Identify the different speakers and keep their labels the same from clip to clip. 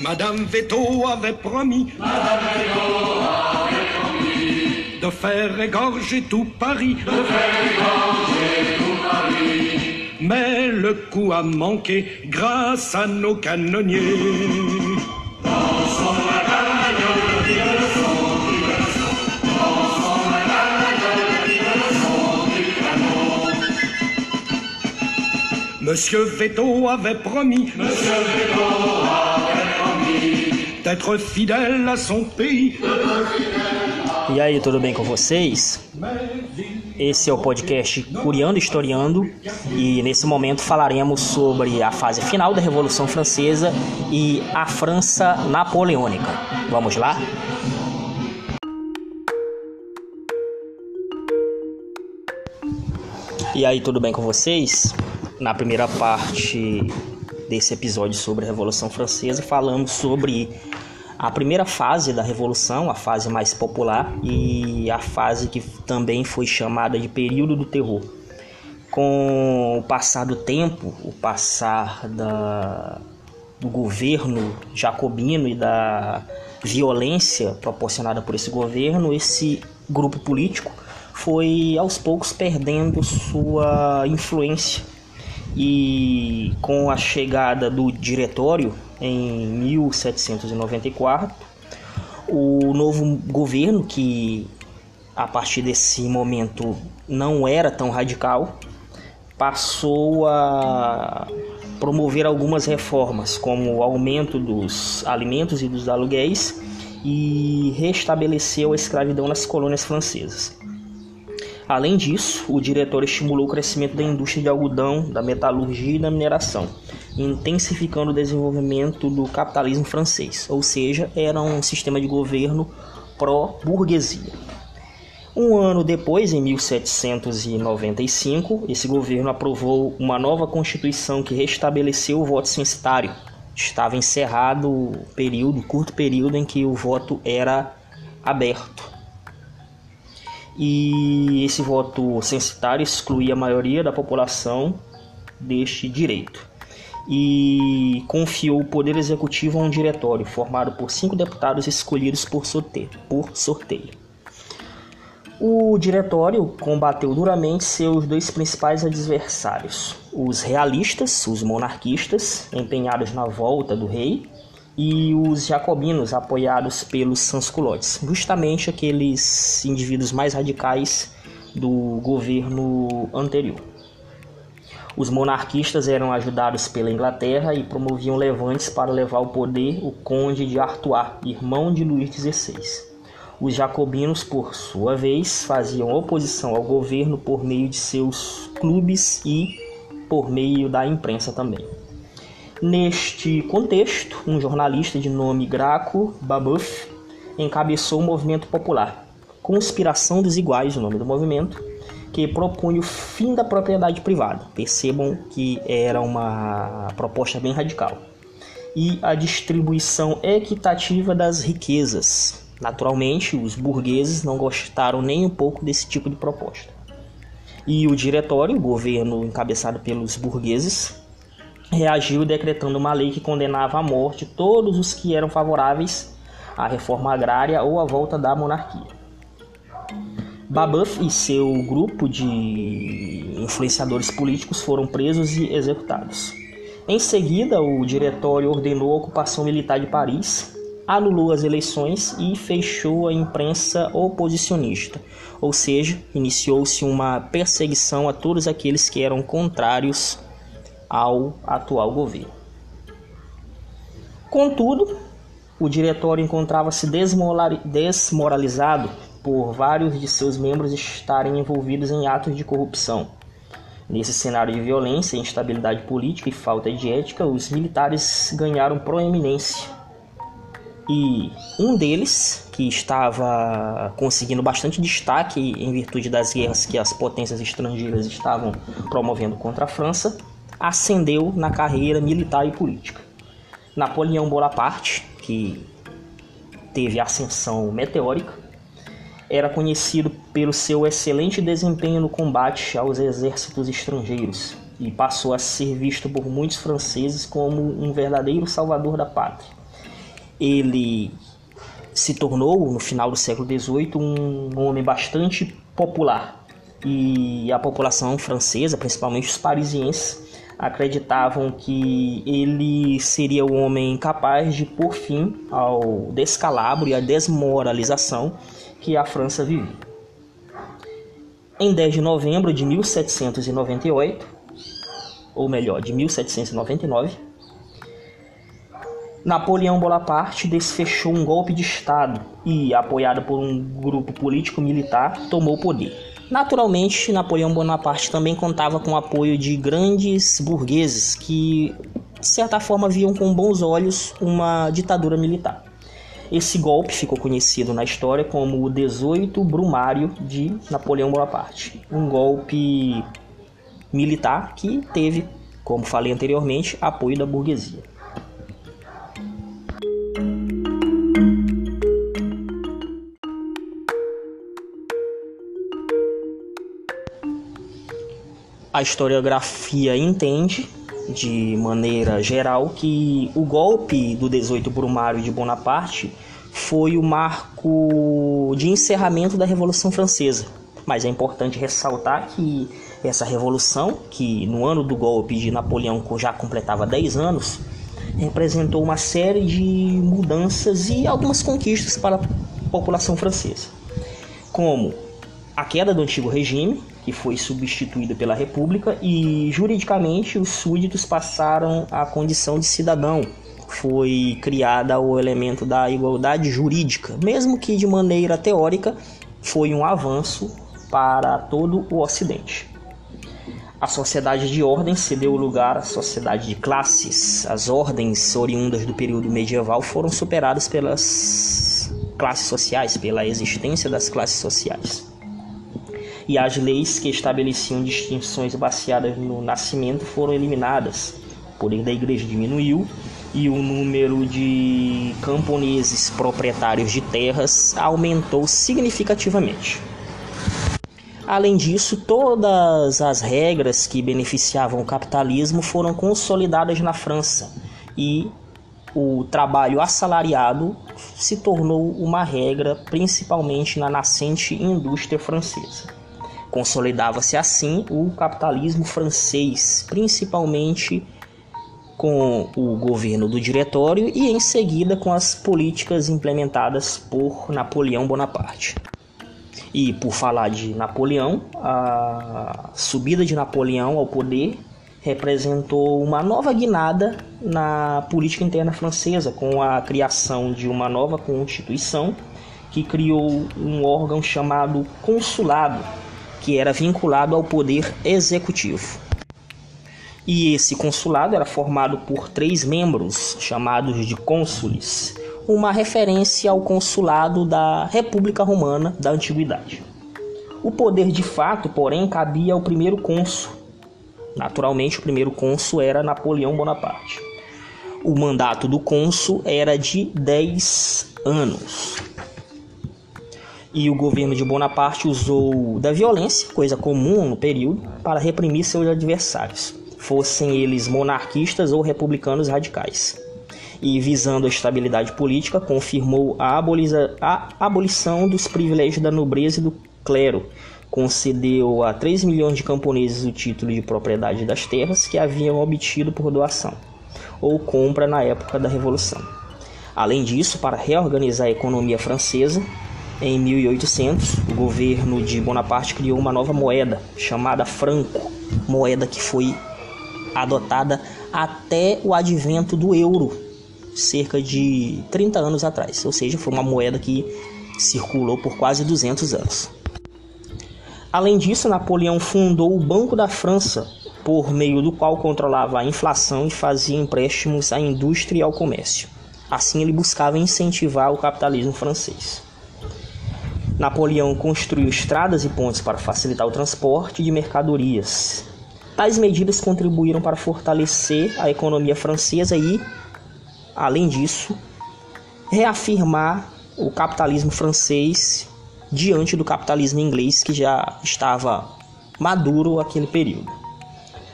Speaker 1: Madame Veto avait promis. Madame Veto avait promis. De faire égorger tout Paris. De faire égorger tout Paris. Mais le coup a manqué grâce à nos canonniers. Dansons la son du canon. Dansons la son du canon. Monsieur Veto avait promis. Monsieur Veto d'être fidèle à son pays.
Speaker 2: E aí, tudo bem com vocês? Esse é o podcast Curiando e Historiando e nesse momento falaremos sobre a fase final da Revolução Francesa e a França Napoleônica. Vamos lá? E aí, tudo bem com vocês? Na primeira parte desse episódio sobre a Revolução Francesa, falamos sobre a primeira fase da Revolução, a fase mais popular e a fase que também foi chamada de período do terror. Com o passar do tempo, o passar da, do governo jacobino e da violência proporcionada por esse governo, esse grupo político foi aos poucos perdendo sua influência e com a chegada do diretório em 1794, o novo governo, que a partir desse momento não era tão radical, passou a promover algumas reformas, como o aumento dos alimentos e dos aluguéis, e restabeleceu a escravidão nas colônias francesas. Além disso, o diretor estimulou o crescimento da indústria de algodão, da metalurgia e da mineração, intensificando o desenvolvimento do capitalismo francês, ou seja, era um sistema de governo pró-burguesia. Um ano depois, em 1795, esse governo aprovou uma nova constituição que restabeleceu o voto censitário. Estava encerrado o período, curto período em que o voto era aberto e esse voto censitário excluía a maioria da população deste direito e confiou o poder executivo a um diretório formado por cinco deputados escolhidos por sorteio. Por sorteio. O diretório combateu duramente seus dois principais adversários, os realistas, os monarquistas, empenhados na volta do rei, e os jacobinos apoiados pelos sansculotes, justamente aqueles indivíduos mais radicais do governo anterior. Os monarquistas eram ajudados pela Inglaterra e promoviam levantes para levar ao poder o conde de Artois, irmão de Luís XVI. Os jacobinos, por sua vez, faziam oposição ao governo por meio de seus clubes e por meio da imprensa também. Neste contexto, um jornalista de nome Graco Babeuf encabeçou o um movimento popular, Conspiração dos Iguais, o nome do movimento, que propunha o fim da propriedade privada. Percebam que era uma proposta bem radical. E a distribuição equitativa das riquezas. Naturalmente, os burgueses não gostaram nem um pouco desse tipo de proposta. E o diretório, o governo encabeçado pelos burgueses, reagiu decretando uma lei que condenava à morte todos os que eram favoráveis à reforma agrária ou à volta da monarquia. Babeuf e seu grupo de influenciadores políticos foram presos e executados. Em seguida, o diretório ordenou a ocupação militar de Paris, anulou as eleições e fechou a imprensa oposicionista, ou seja, iniciou-se uma perseguição a todos aqueles que eram contrários ao atual governo. Contudo, o diretório encontrava-se desmoralizado por vários de seus membros estarem envolvidos em atos de corrupção. Nesse cenário de violência, instabilidade política e falta de ética, os militares ganharam proeminência. E um deles, que estava conseguindo bastante destaque em virtude das guerras que as potências estrangeiras estavam promovendo contra a França, ascendeu na carreira militar e política. Napoleão Bonaparte, que teve ascensão meteórica, era conhecido pelo seu excelente desempenho no combate aos exércitos estrangeiros e passou a ser visto por muitos franceses como um verdadeiro salvador da pátria. ele se tornou, no final do século XVIII, um homem bastante popular. E a população francesa, principalmente os parisienses, acreditavam que ele seria o homem capaz de pôr fim ao descalabro e à desmoralização que a França vivia. Em 10 de novembro de 1798, ou melhor, de 1799, Napoleão Bonaparte desfechou um golpe de Estado e, apoiado por um grupo político-militar, tomou o poder. Naturalmente, Napoleão Bonaparte também contava com o apoio de grandes burgueses que, de certa forma, viam com bons olhos uma ditadura militar. Esse golpe ficou conhecido na história como o 18 Brumário de Napoleão Bonaparte, um golpe militar que teve, como falei anteriormente, apoio da burguesia. A historiografia entende de maneira geral que o golpe do 18 Brumário de Bonaparte foi o marco de encerramento da Revolução Francesa. Mas é importante ressaltar que essa revolução, que no ano do golpe de Napoleão já completava 10 anos, representou uma série de mudanças e algumas conquistas para a população francesa, como a queda do antigo regime, que foi substituída pela República, e juridicamente os súditos passaram à condição de cidadão, foi criada o elemento da igualdade jurídica, mesmo que de maneira teórica foi um avanço para todo o Ocidente. A sociedade de ordens cedeu lugar à sociedade de classes. As ordens oriundas do período medieval foram superadas pelas classes sociais, pela existência das classes sociais. E as leis que estabeleciam distinções baseadas no nascimento foram eliminadas. O poder da igreja diminuiu e o número de camponeses proprietários de terras aumentou significativamente. Além disso, todas as regras que beneficiavam o capitalismo foram consolidadas na França e o trabalho assalariado se tornou uma regra principalmente na nascente indústria francesa. Consolidava-se assim o capitalismo francês, principalmente com o governo do Diretório e em seguida com as políticas implementadas por Napoleão Bonaparte. E por falar de Napoleão, a subida de Napoleão ao poder representou uma nova guinada na política interna francesa, com a criação de uma nova constituição que criou um órgão chamado consulado, que era vinculado ao poder executivo. E esse consulado era formado por três membros, chamados de cônsules, uma referência ao consulado da República Romana da Antiguidade. O poder de fato, porém, cabia ao primeiro cônsul. Naturalmente, o primeiro cônsul era Napoleão Bonaparte. O mandato do cônsul era de 10 anos. E o governo de Bonaparte usou da violência, coisa comum no período, para reprimir seus adversários fossem eles monarquistas ou republicanos radicais. E visando a estabilidade política, confirmou a, a abolição dos privilégios da nobreza e do clero, concedeu a 3 milhões de camponeses o título de propriedade das terras que haviam obtido por doação ou compra na época da Revolução. Além disso, para reorganizar a economia francesa, em 1800, o governo de Bonaparte criou uma nova moeda chamada franco, moeda que foi adotada até o advento do euro, cerca de 30 anos atrás, ou seja, foi uma moeda que circulou por quase 200 anos. Além disso, Napoleão fundou o Banco da França, por meio do qual controlava a inflação e fazia empréstimos à indústria e ao comércio. Assim, ele buscava incentivar o capitalismo francês. Napoleão construiu estradas e pontes para facilitar o transporte de mercadorias, Tais medidas contribuíram para fortalecer a economia francesa e, além disso, reafirmar o capitalismo francês diante do capitalismo inglês que já estava maduro aquele período.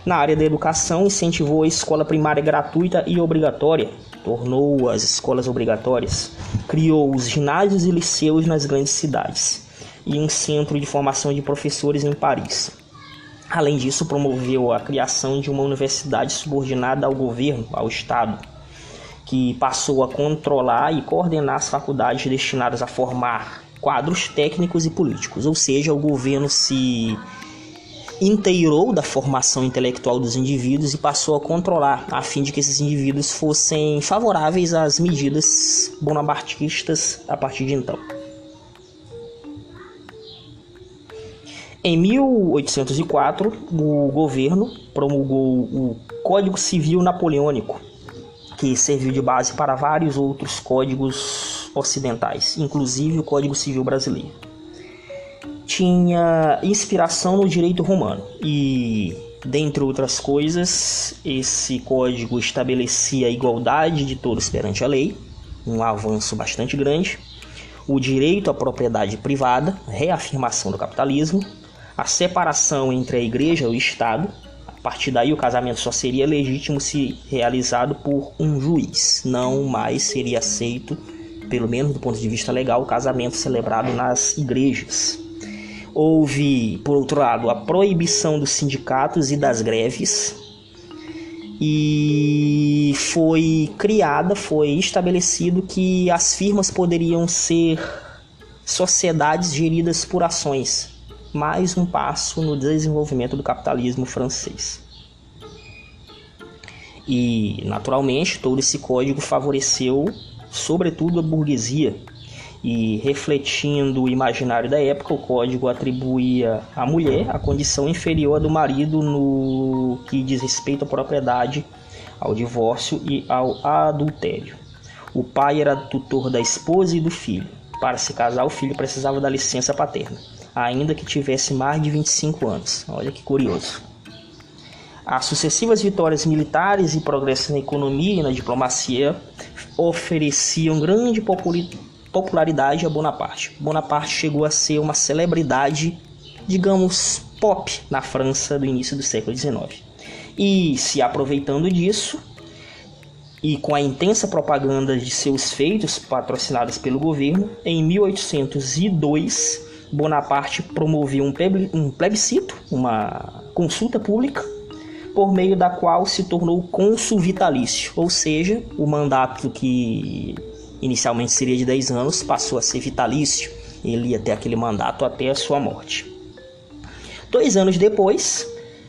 Speaker 2: Na área da educação, incentivou a escola primária gratuita e obrigatória, tornou as escolas obrigatórias, criou os ginásios e liceus nas grandes cidades e um centro de formação de professores em Paris. Além disso, promoveu a criação de uma universidade subordinada ao governo, ao Estado, que passou a controlar e coordenar as faculdades destinadas a formar quadros técnicos e políticos, ou seja, o governo se inteirou da formação intelectual dos indivíduos e passou a controlar, a fim de que esses indivíduos fossem favoráveis às medidas bonapartistas a partir de então. Em 1804, o governo promulgou o Código Civil Napoleônico, que serviu de base para vários outros códigos ocidentais, inclusive o Código Civil Brasileiro. Tinha inspiração no direito romano e, dentre outras coisas, esse código estabelecia a igualdade de todos perante a lei, um avanço bastante grande, o direito à propriedade privada, reafirmação do capitalismo, a separação entre a igreja e o Estado. A partir daí, o casamento só seria legítimo se realizado por um juiz, não mais seria aceito, pelo menos do ponto de vista legal, o casamento celebrado nas igrejas. Houve, por outro lado, a proibição dos sindicatos e das greves, e foi criada, foi estabelecido que as firmas poderiam ser sociedades geridas por ações, mais um passo no desenvolvimento do capitalismo francês. E, naturalmente, todo esse código favoreceu, sobretudo, a burguesia. E, refletindo o imaginário da época, o código atribuía à mulher a condição inferior à do marido no que diz respeito à propriedade, ao divórcio e ao adultério. O pai era tutor da esposa e do filho. Para se casar, o filho precisava da licença paterna ainda que tivesse mais de 25 anos. Olha que curioso. As sucessivas vitórias militares e progresso na economia e na diplomacia ofereciam grande popularidade a Bonaparte. Bonaparte chegou a ser uma celebridade, digamos, pop na França do início do século XIX. E se aproveitando disso, e com a intensa propaganda de seus feitos patrocinados pelo governo, em 1802 Bonaparte promoveu um plebiscito, uma consulta pública, por meio da qual se tornou cônsul vitalício, ou seja, o mandato que inicialmente seria de 10 anos passou a ser vitalício. Ele ia ter aquele mandato até a sua morte. Dois anos depois,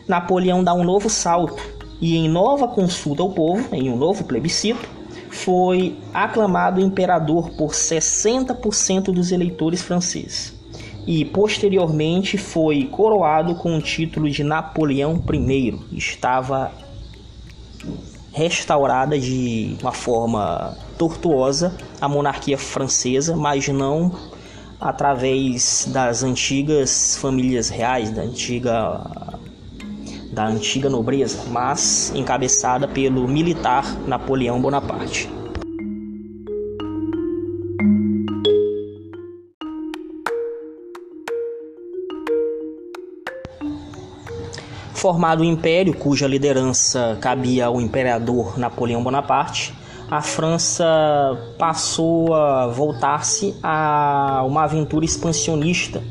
Speaker 2: Napoleão dá um novo salto e, em nova consulta ao povo, em um novo plebiscito, foi aclamado imperador por 60% dos eleitores franceses e posteriormente foi coroado com o título de Napoleão I. Estava restaurada de uma forma tortuosa a monarquia francesa, mas não através das antigas famílias reais, da antiga da antiga nobreza, mas encabeçada pelo militar Napoleão Bonaparte. Formado o império, cuja liderança cabia ao imperador Napoleão Bonaparte, a França passou a voltar-se a uma aventura expansionista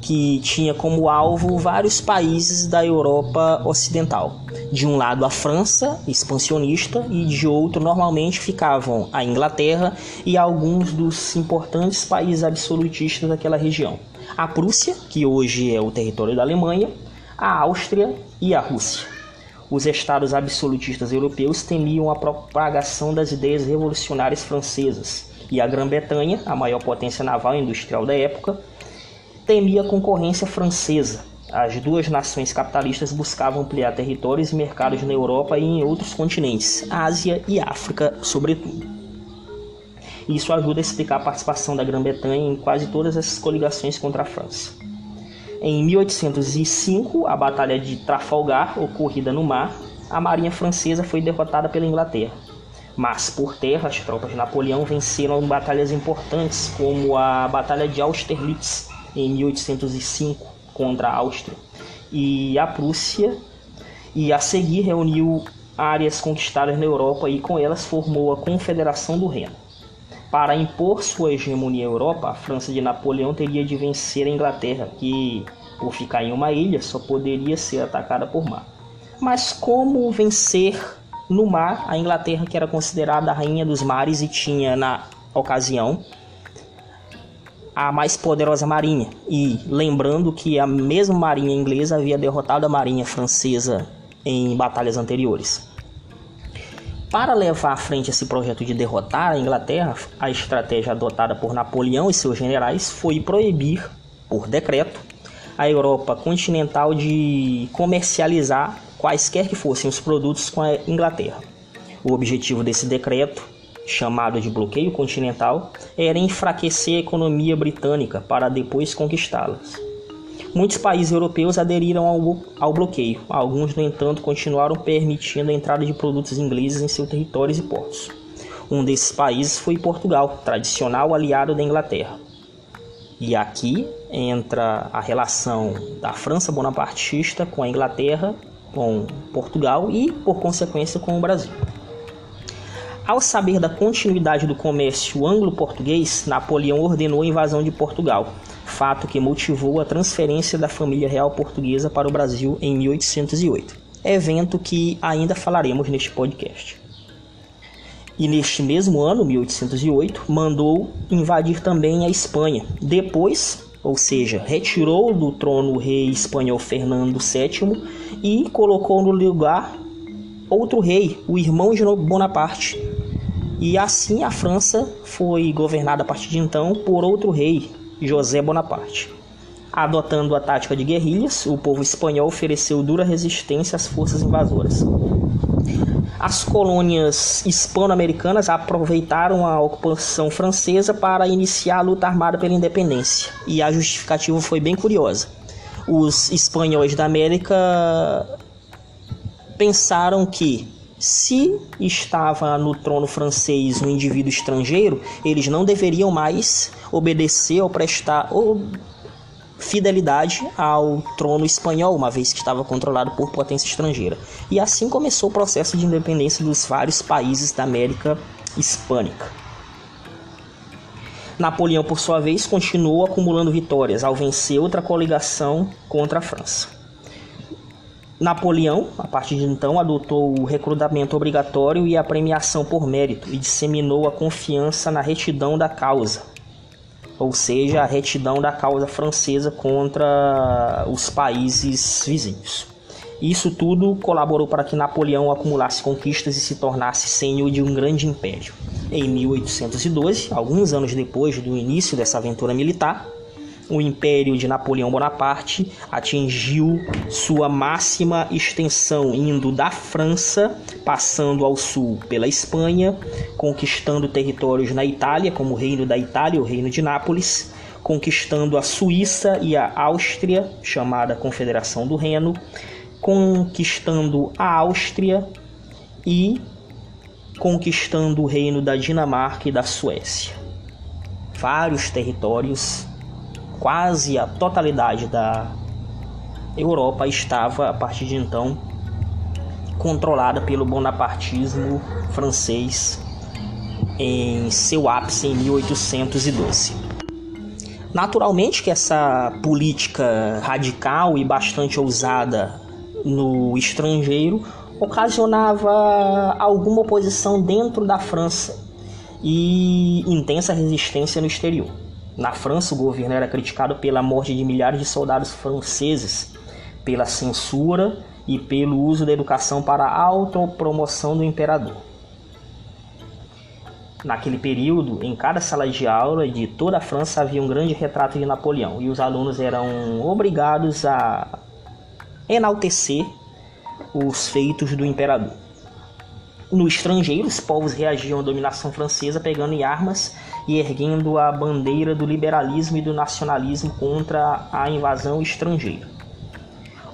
Speaker 2: que tinha como alvo vários países da Europa Ocidental. De um lado, a França, expansionista, e de outro, normalmente ficavam a Inglaterra e alguns dos importantes países absolutistas daquela região. A Prússia, que hoje é o território da Alemanha, a Áustria e a Rússia. Os estados absolutistas europeus temiam a propagação das ideias revolucionárias francesas, e a Grã-Bretanha, a maior potência naval e industrial da época, temia a concorrência francesa. As duas nações capitalistas buscavam ampliar territórios e mercados na Europa e em outros continentes, Ásia e África, sobretudo. Isso ajuda a explicar a participação da Grã-Bretanha em quase todas essas coligações contra a França. Em 1805, a Batalha de Trafalgar, ocorrida no mar, a marinha francesa foi derrotada pela Inglaterra. Mas por terra, as tropas de Napoleão venceram batalhas importantes, como a Batalha de Austerlitz, em 1805, contra a Áustria, e a Prússia, e a seguir reuniu áreas conquistadas na Europa e com elas formou a Confederação do Reno. Para impor sua hegemonia à Europa, a França de Napoleão teria de vencer a Inglaterra, que, por ficar em uma ilha, só poderia ser atacada por mar. Mas como vencer no mar a Inglaterra, que era considerada a rainha dos mares e tinha, na ocasião, a mais poderosa marinha. E lembrando que a mesma marinha inglesa havia derrotado a marinha francesa em batalhas anteriores. Para levar à frente esse projeto de derrotar a Inglaterra, a estratégia adotada por Napoleão e seus generais foi proibir, por decreto, a Europa continental de comercializar quaisquer que fossem os produtos com a Inglaterra. O objetivo desse decreto, chamado de bloqueio continental, era enfraquecer a economia britânica para depois conquistá-las. Muitos países europeus aderiram ao, ao bloqueio, alguns, no entanto, continuaram permitindo a entrada de produtos ingleses em seus territórios e portos. Um desses países foi Portugal, tradicional aliado da Inglaterra. E aqui entra a relação da França bonapartista com a Inglaterra, com Portugal e, por consequência, com o Brasil. Ao saber da continuidade do comércio anglo-português, Napoleão ordenou a invasão de Portugal, fato que motivou a transferência da família real portuguesa para o Brasil em 1808, evento que ainda falaremos neste podcast. E neste mesmo ano, 1808, mandou invadir também a Espanha. Depois, ou seja, retirou do trono o rei espanhol Fernando VII e colocou no lugar outro rei, o irmão de Bonaparte. E assim a França foi governada a partir de então por outro rei, José Bonaparte. Adotando a tática de guerrilhas, o povo espanhol ofereceu dura resistência às forças invasoras. As colônias hispano-americanas aproveitaram a ocupação francesa para iniciar a luta armada pela independência, e a justificativa foi bem curiosa. Os espanhóis da América pensaram que se estava no trono francês um indivíduo estrangeiro, eles não deveriam mais obedecer ou prestar ou fidelidade ao trono espanhol, uma vez que estava controlado por potência estrangeira. E assim começou o processo de independência dos vários países da América Hispânica. Napoleão, por sua vez, continuou acumulando vitórias ao vencer outra coligação contra a França. Napoleão, a partir de então, adotou o recrutamento obrigatório e a premiação por mérito e disseminou a confiança na retidão da causa, ou seja, a retidão da causa francesa contra os países vizinhos. Isso tudo colaborou para que Napoleão acumulasse conquistas e se tornasse senhor de um grande império. Em 1812, alguns anos depois do início dessa aventura militar, o Império de Napoleão Bonaparte atingiu sua máxima extensão, indo da França, passando ao sul pela Espanha, conquistando territórios na Itália, como o Reino da Itália, o Reino de Nápoles, conquistando a Suíça e a Áustria, chamada Confederação do Reno, conquistando a Áustria e conquistando o reino da Dinamarca e da Suécia. Vários territórios quase a totalidade da Europa estava, a partir de então, controlada pelo bonapartismo francês em seu ápice em 1812. Naturalmente que essa política radical e bastante ousada no estrangeiro ocasionava alguma oposição dentro da França e intensa resistência no exterior. Na França, o governo era criticado pela morte de milhares de soldados franceses, pela censura e pelo uso da educação para a autopromoção do imperador. Naquele período, em cada sala de aula de toda a França havia um grande retrato de Napoleão e os alunos eram obrigados a enaltecer os feitos do imperador. No estrangeiro, os povos reagiam à dominação francesa pegando em armas e erguendo a bandeira do liberalismo e do nacionalismo contra a invasão estrangeira.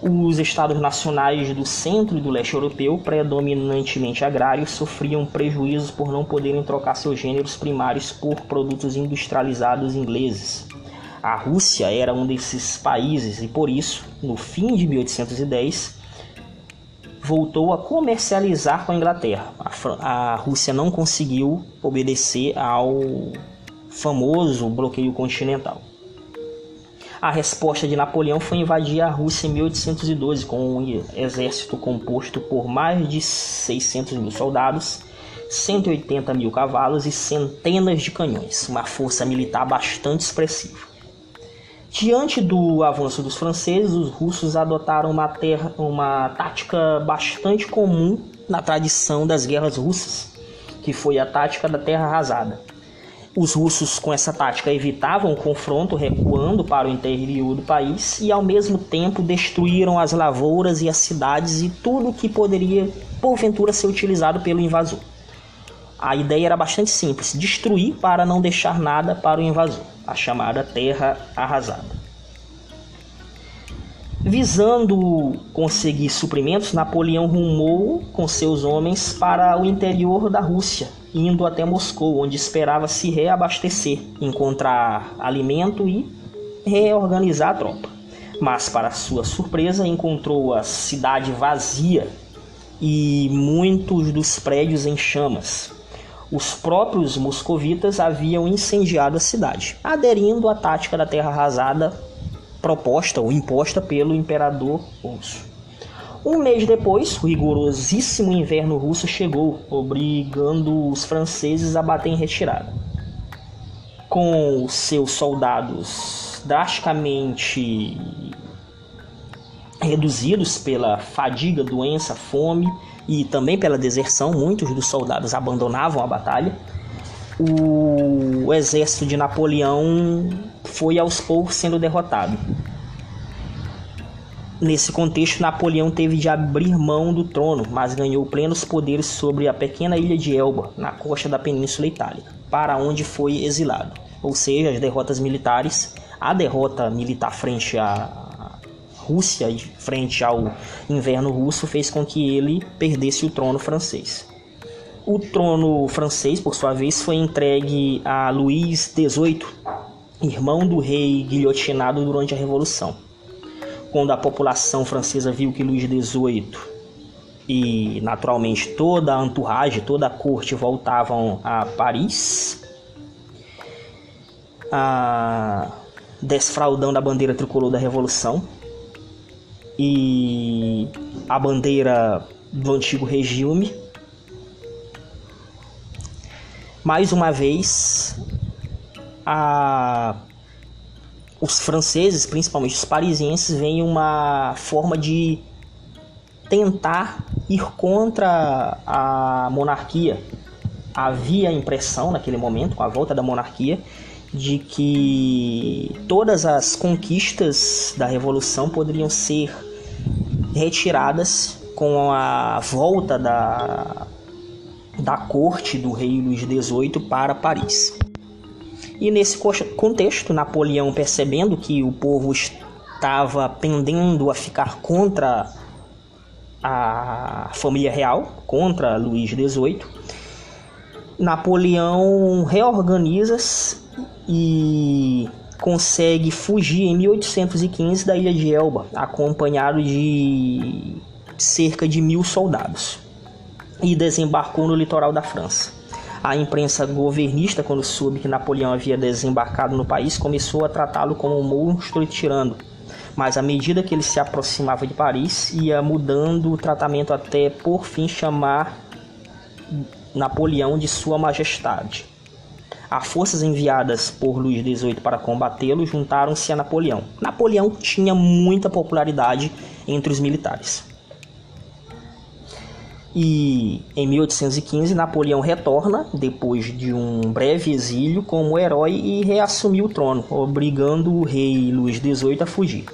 Speaker 2: Os estados nacionais do centro e do leste europeu, predominantemente agrários, sofriam prejuízos por não poderem trocar seus gêneros primários por produtos industrializados ingleses. A Rússia era um desses países e por isso, no fim de 1810, voltou a comercializar com a Inglaterra. A, a Rússia não conseguiu obedecer ao famoso bloqueio continental. A resposta de Napoleão foi invadir a Rússia em 1812 com um exército composto por mais de 600 mil soldados, 180 mil cavalos e centenas de canhões, uma força militar bastante expressiva. Diante do avanço dos franceses, os russos adotaram uma, terra, uma tática bastante comum na tradição das guerras russas, que foi a tática da terra arrasada. Os russos, com essa tática, evitavam o confronto, recuando para o interior do país e, ao mesmo tempo, destruíram as lavouras e as cidades e tudo que poderia, porventura, ser utilizado pelo invasor. A ideia era bastante simples: destruir para não deixar nada para o invasor, a chamada terra arrasada. Visando conseguir suprimentos, Napoleão rumou com seus homens para o interior da Rússia, indo até Moscou, onde esperava se reabastecer, encontrar alimento e reorganizar a tropa. Mas, para sua surpresa, encontrou a cidade vazia e muitos dos prédios em chamas. Os próprios moscovitas haviam incendiado a cidade, aderindo à tática da terra arrasada proposta ou imposta pelo imperador russo. Um mês depois, o rigorosíssimo inverno russo chegou, obrigando os franceses a bater em retirada. Com seus soldados drasticamente reduzidos pela fadiga, doença, fome e também pela deserção, muitos dos soldados abandonavam a batalha o exército de Napoleão foi aos poucos sendo derrotado. Nesse contexto, Napoleão teve de abrir mão do trono, mas ganhou plenos poderes sobre a pequena ilha de Elba, na costa da Península Itálica, para onde foi exilado. Ou seja, as derrotas militares, a derrota militar frente à Rússia, frente ao inverno russo, fez com que ele perdesse o trono francês. O trono francês, por sua vez, foi entregue a Luís XVIII, irmão do rei guilhotinado durante a Revolução. Quando a população francesa viu que Luís XVIII e, naturalmente, toda a entourage, toda a corte voltavam a Paris, a... desfraudando a bandeira tricolor da Revolução e a bandeira do antigo regime, mais uma vez, a... os franceses, principalmente os parisienses, veem uma forma de tentar ir contra a monarquia. Havia a impressão naquele momento, com a volta da monarquia, de que todas as conquistas da revolução poderiam ser retiradas com a volta da da corte do rei Luís XVIII para Paris. E nesse contexto, Napoleão, percebendo que o povo estava pendendo a ficar contra a família real, contra Luís XVIII, Napoleão reorganiza-se e consegue fugir em 1815 da ilha de Elba, acompanhado de cerca de mil soldados e desembarcou no litoral da França. A imprensa governista, quando soube que Napoleão havia desembarcado no país, começou a tratá-lo como um monstro e tirano. Mas à medida que ele se aproximava de Paris, ia mudando o tratamento até por fim chamar Napoleão de Sua Majestade. As forças enviadas por Luís XVIII para combatê-lo juntaram-se a Napoleão. Napoleão tinha muita popularidade entre os militares. E em 1815 Napoleão retorna, depois de um breve exílio, como herói e reassumiu o trono, obrigando o rei Luís XVIII a fugir.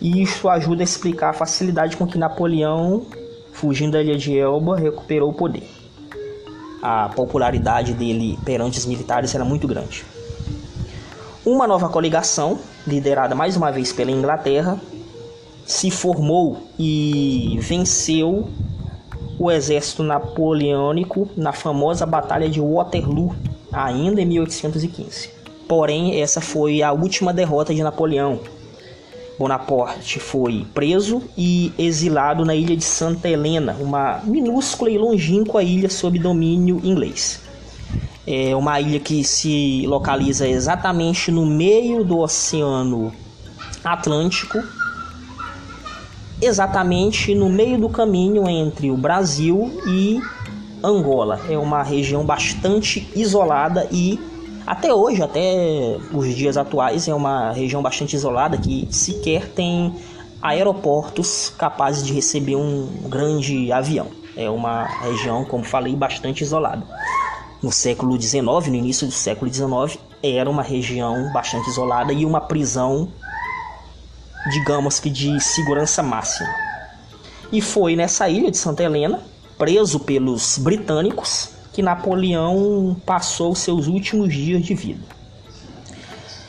Speaker 2: E isso ajuda a explicar a facilidade com que Napoleão, fugindo da ilha de Elba, recuperou o poder. A popularidade dele perante os militares era muito grande. Uma nova coligação, liderada mais uma vez pela Inglaterra, se formou e venceu o exército napoleônico na famosa Batalha de Waterloo, ainda em 1815. Porém, essa foi a última derrota de Napoleão. Bonaparte foi preso e exilado na ilha de Santa Helena, uma minúscula e longínqua ilha sob domínio inglês. É uma ilha que se localiza exatamente no meio do Oceano Atlântico, exatamente no meio do caminho entre o Brasil e Angola. É uma região bastante isolada e até hoje, até os dias atuais, é uma região bastante isolada que sequer tem aeroportos capazes de receber um grande avião. É uma região, como falei, bastante isolada. No século XIX, no início do século XIX, era uma região bastante isolada e uma prisão, digamos que de segurança máxima. E foi nessa ilha de Santa Helena, preso pelos britânicos, que Napoleão passou seus últimos dias de vida.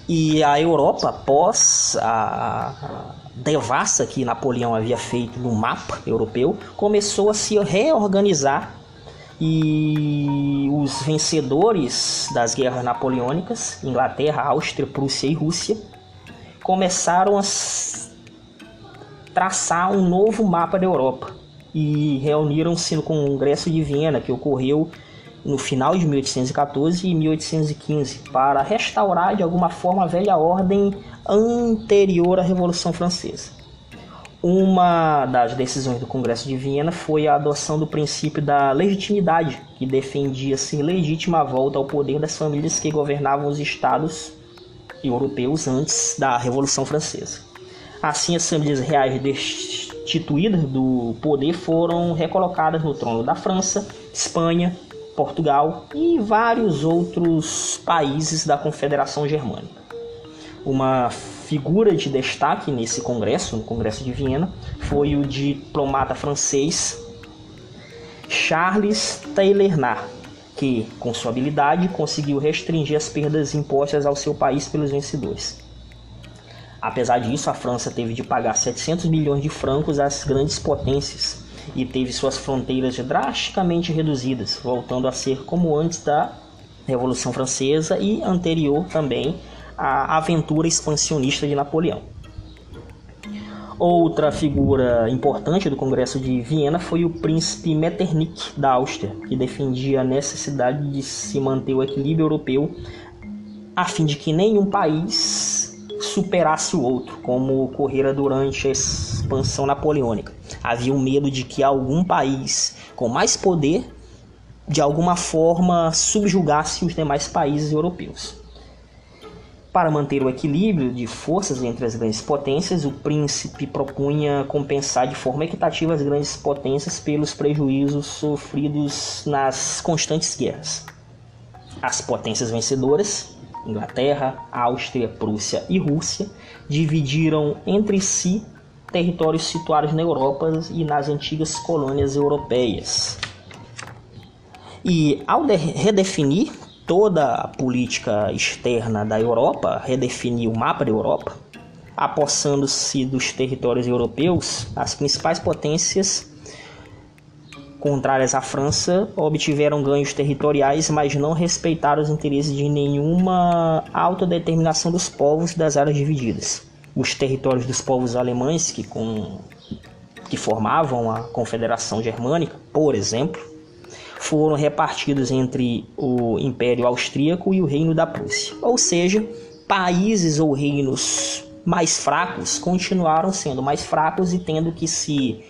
Speaker 2: E a Europa, após a devassa que Napoleão havia feito no mapa europeu, começou a se reorganizar e os vencedores das guerras napoleônicas, Inglaterra, Áustria, Prússia e Rússia, começaram a traçar um novo mapa da Europa e reuniram-se no Congresso de Viena, que ocorreu no final de 1814 e 1815 para restaurar de alguma forma a velha ordem anterior à Revolução Francesa. Uma das decisões do Congresso de Viena foi a adoção do princípio da legitimidade, que defendia assim legítima volta ao poder das famílias que governavam os estados europeus antes da Revolução Francesa. Assim, as famílias reais destituídas do poder foram recolocadas no trono da França, Espanha, Portugal e vários outros países da Confederação Germânica. Uma figura de destaque nesse congresso, no Congresso de Viena, foi o diplomata francês Charles Talleyrand, que, com sua habilidade, conseguiu restringir as perdas impostas ao seu país pelos vencedores. Apesar disso, a França teve de pagar 700 milhões de francos às grandes potências e teve suas fronteiras drasticamente reduzidas, voltando a ser como antes da Revolução Francesa e anterior também à aventura expansionista de Napoleão. Outra figura importante do Congresso de Viena foi o príncipe Metternich da Áustria, que defendia a necessidade de se manter o equilíbrio europeu a fim de que nenhum país superasse o outro, como ocorrera durante a expansão napoleônica. Havia um medo de que algum país com mais poder de alguma forma subjugasse os demais países europeus. Para manter o equilíbrio de forças entre as grandes potências, o príncipe propunha compensar de forma equitativa as grandes potências pelos prejuízos sofridos nas constantes guerras. As potências vencedoras Inglaterra, Áustria, Prússia e Rússia dividiram entre si territórios situados na Europa e nas antigas colônias europeias. E ao redefinir toda a política externa da Europa, redefinir o mapa da Europa, apossando-se dos territórios europeus, as principais potências contrárias à França obtiveram ganhos territoriais, mas não respeitaram os interesses de nenhuma autodeterminação dos povos das áreas divididas. Os territórios dos povos alemães que, com, que formavam a Confederação Germânica, por exemplo, foram repartidos entre o Império Austríaco e o Reino da Prússia. Ou seja, países ou reinos mais fracos continuaram sendo mais fracos e tendo que se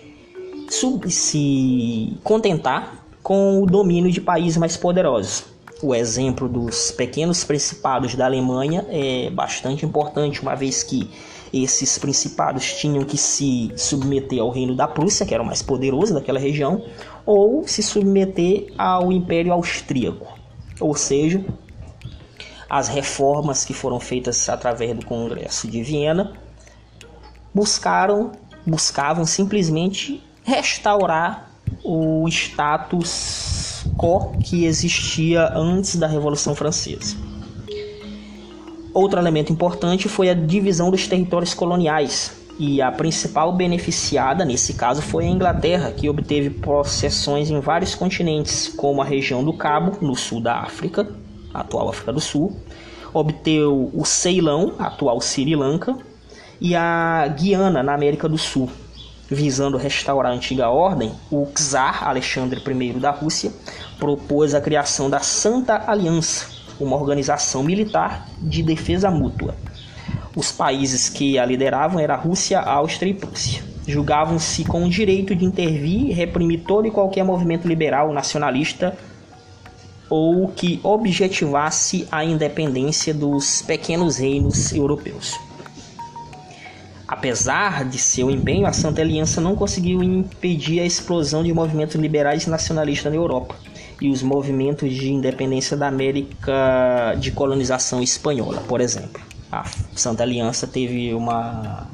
Speaker 2: se contentar com o domínio de países mais poderosos. O exemplo dos pequenos principados da Alemanha é bastante importante, uma vez que esses principados tinham que se submeter ao reino da Prússia, que era o mais poderoso daquela região, ou se submeter ao Império Austríaco. Ou seja, as reformas que foram feitas através do Congresso de Viena buscaram buscavam simplesmente restaurar o status quo que existia antes da Revolução Francesa. Outro elemento importante foi a divisão dos territórios coloniais, e a principal beneficiada nesse caso foi a Inglaterra, que obteve possessões em vários continentes, como a região do Cabo, no sul da África, atual África do Sul, obteve o Ceilão, atual Sri Lanka, e a Guiana, na América do Sul. Visando restaurar a antiga ordem, o czar Alexandre I da Rússia propôs a criação da Santa Aliança, uma organização militar de defesa mútua. Os países que a lideravam eram a Rússia, a Áustria e Prússia. Julgavam-se com o direito de intervir e reprimir todo e qualquer movimento liberal, nacionalista ou que objetivasse a independência dos pequenos reinos europeus. Apesar de seu empenho, a Santa Aliança não conseguiu impedir a explosão de movimentos liberais e nacionalistas na Europa e os movimentos de independência da América de colonização espanhola, por exemplo. A Santa Aliança teve uma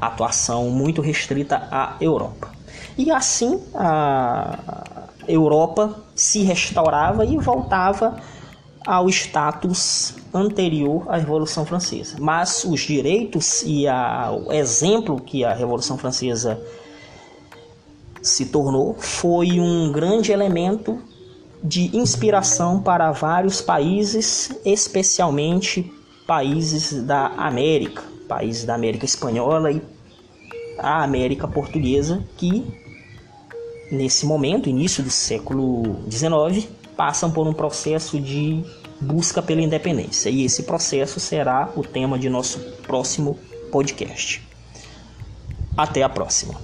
Speaker 2: atuação muito restrita à Europa. E assim a Europa se restaurava e voltava ao status anterior à Revolução Francesa. Mas os direitos e a, o exemplo que a Revolução Francesa se tornou foi um grande elemento de inspiração para vários países, especialmente países da América, países da América Espanhola e a América Portuguesa, que nesse momento, início do século XIX, passam por um processo de busca pela independência. E esse processo será o tema de nosso próximo podcast. Até a próxima.